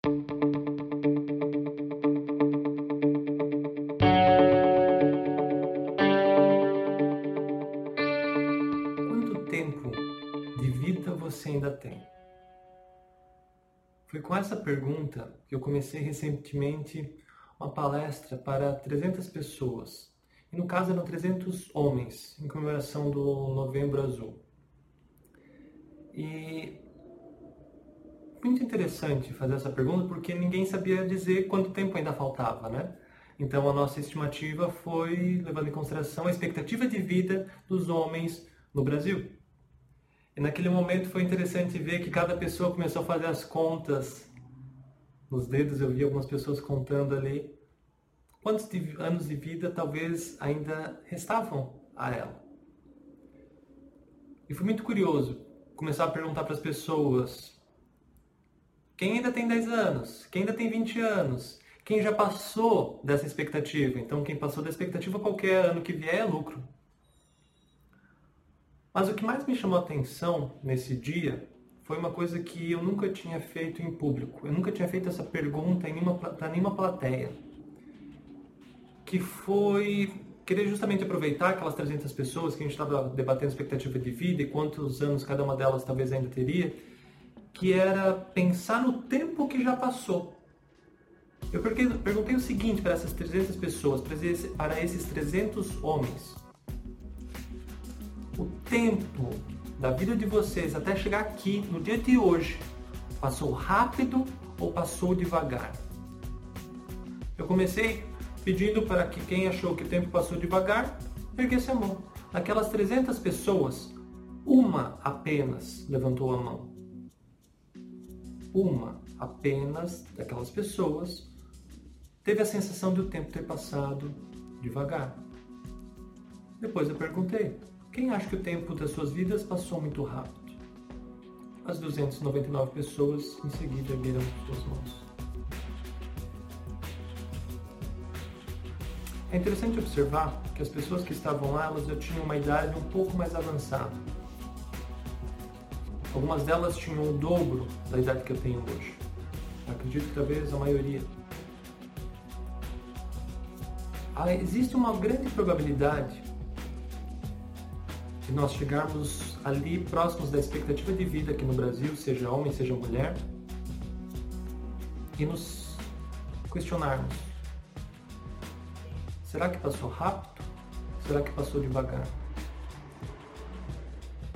Quanto tempo de vida você ainda tem? Foi com essa pergunta que eu comecei recentemente uma palestra para 300 pessoas. E no caso eram 300 homens, em comemoração do Novembro Azul. E muito interessante fazer essa pergunta porque ninguém sabia dizer quanto tempo ainda faltava, né? Então a nossa estimativa foi levando em consideração a expectativa de vida dos homens no Brasil. E naquele momento foi interessante ver que cada pessoa começou a fazer as contas. Nos dedos eu vi algumas pessoas contando ali quantos anos de vida talvez ainda restavam a ela. E foi muito curioso começar a perguntar para as pessoas quem ainda tem 10 anos, quem ainda tem 20 anos, quem já passou dessa expectativa. Então, quem passou da expectativa, qualquer ano que vier é lucro. Mas o que mais me chamou a atenção nesse dia foi uma coisa que eu nunca tinha feito em público. Eu nunca tinha feito essa pergunta para nenhuma plateia. Que foi querer justamente aproveitar aquelas 300 pessoas que a gente estava debatendo expectativa de vida e quantos anos cada uma delas talvez ainda teria, que era pensar no tempo que já passou. Eu perguntei o seguinte para essas 300 pessoas, para esses 300 homens. O tempo da vida de vocês até chegar aqui, no dia de hoje, passou rápido ou passou devagar? Eu comecei pedindo para que quem achou que o tempo passou devagar, erguesse a mão. Aquelas 300 pessoas, uma apenas levantou a mão. Uma apenas daquelas pessoas teve a sensação de o tempo ter passado devagar. Depois eu perguntei: quem acha que o tempo das suas vidas passou muito rápido? As 299 pessoas em seguida ergueram suas mãos. É interessante observar que as pessoas que estavam lá, elas já tinham uma idade um pouco mais avançada. Algumas delas tinham o dobro da idade que eu tenho hoje. acredito que talvez a maioria. Ah, existe uma grande probabilidade de nós chegarmos ali próximos da expectativa de vida aqui no Brasil, seja homem, seja mulher, e nos questionarmos Será que passou rápido? Será que passou devagar?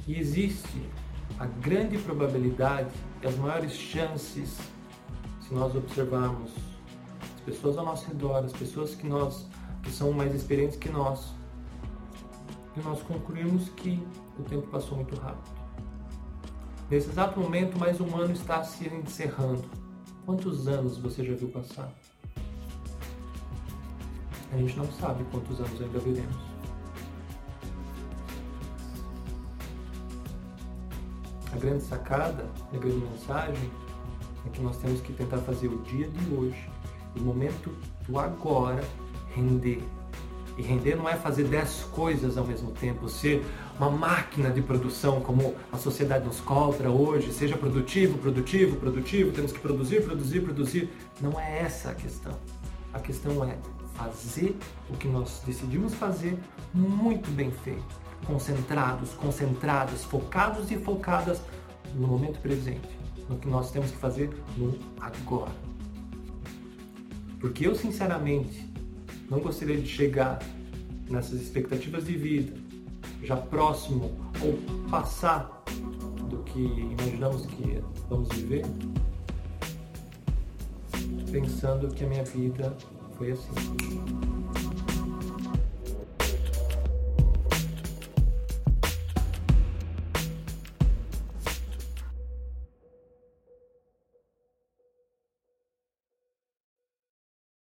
E existe a grande probabilidade e as maiores chances, se nós observarmos as pessoas ao nosso redor, as pessoas que nós que são mais experientes que nós, e nós concluímos que o tempo passou muito rápido. Nesse exato momento, mais um ano está se encerrando. Quantos anos você já viu passar? A gente não sabe quantos anos ainda veremos. A grande sacada, a grande mensagem é que nós temos que tentar fazer o dia de hoje, o momento do agora, render. E render não é fazer dez coisas ao mesmo tempo, ser uma máquina de produção como a sociedade nos cobra hoje, seja produtivo, produtivo, produtivo, temos que produzir, produzir, produzir. Não é essa a questão. A questão é fazer o que nós decidimos fazer muito bem feito, concentrados, concentradas, focados e focadas no momento presente, no que nós temos que fazer no agora. Porque eu, sinceramente, não gostaria de chegar nessas expectativas de vida já próximo ou passar do que imaginamos que vamos viver, pensando que a minha vida foi assim.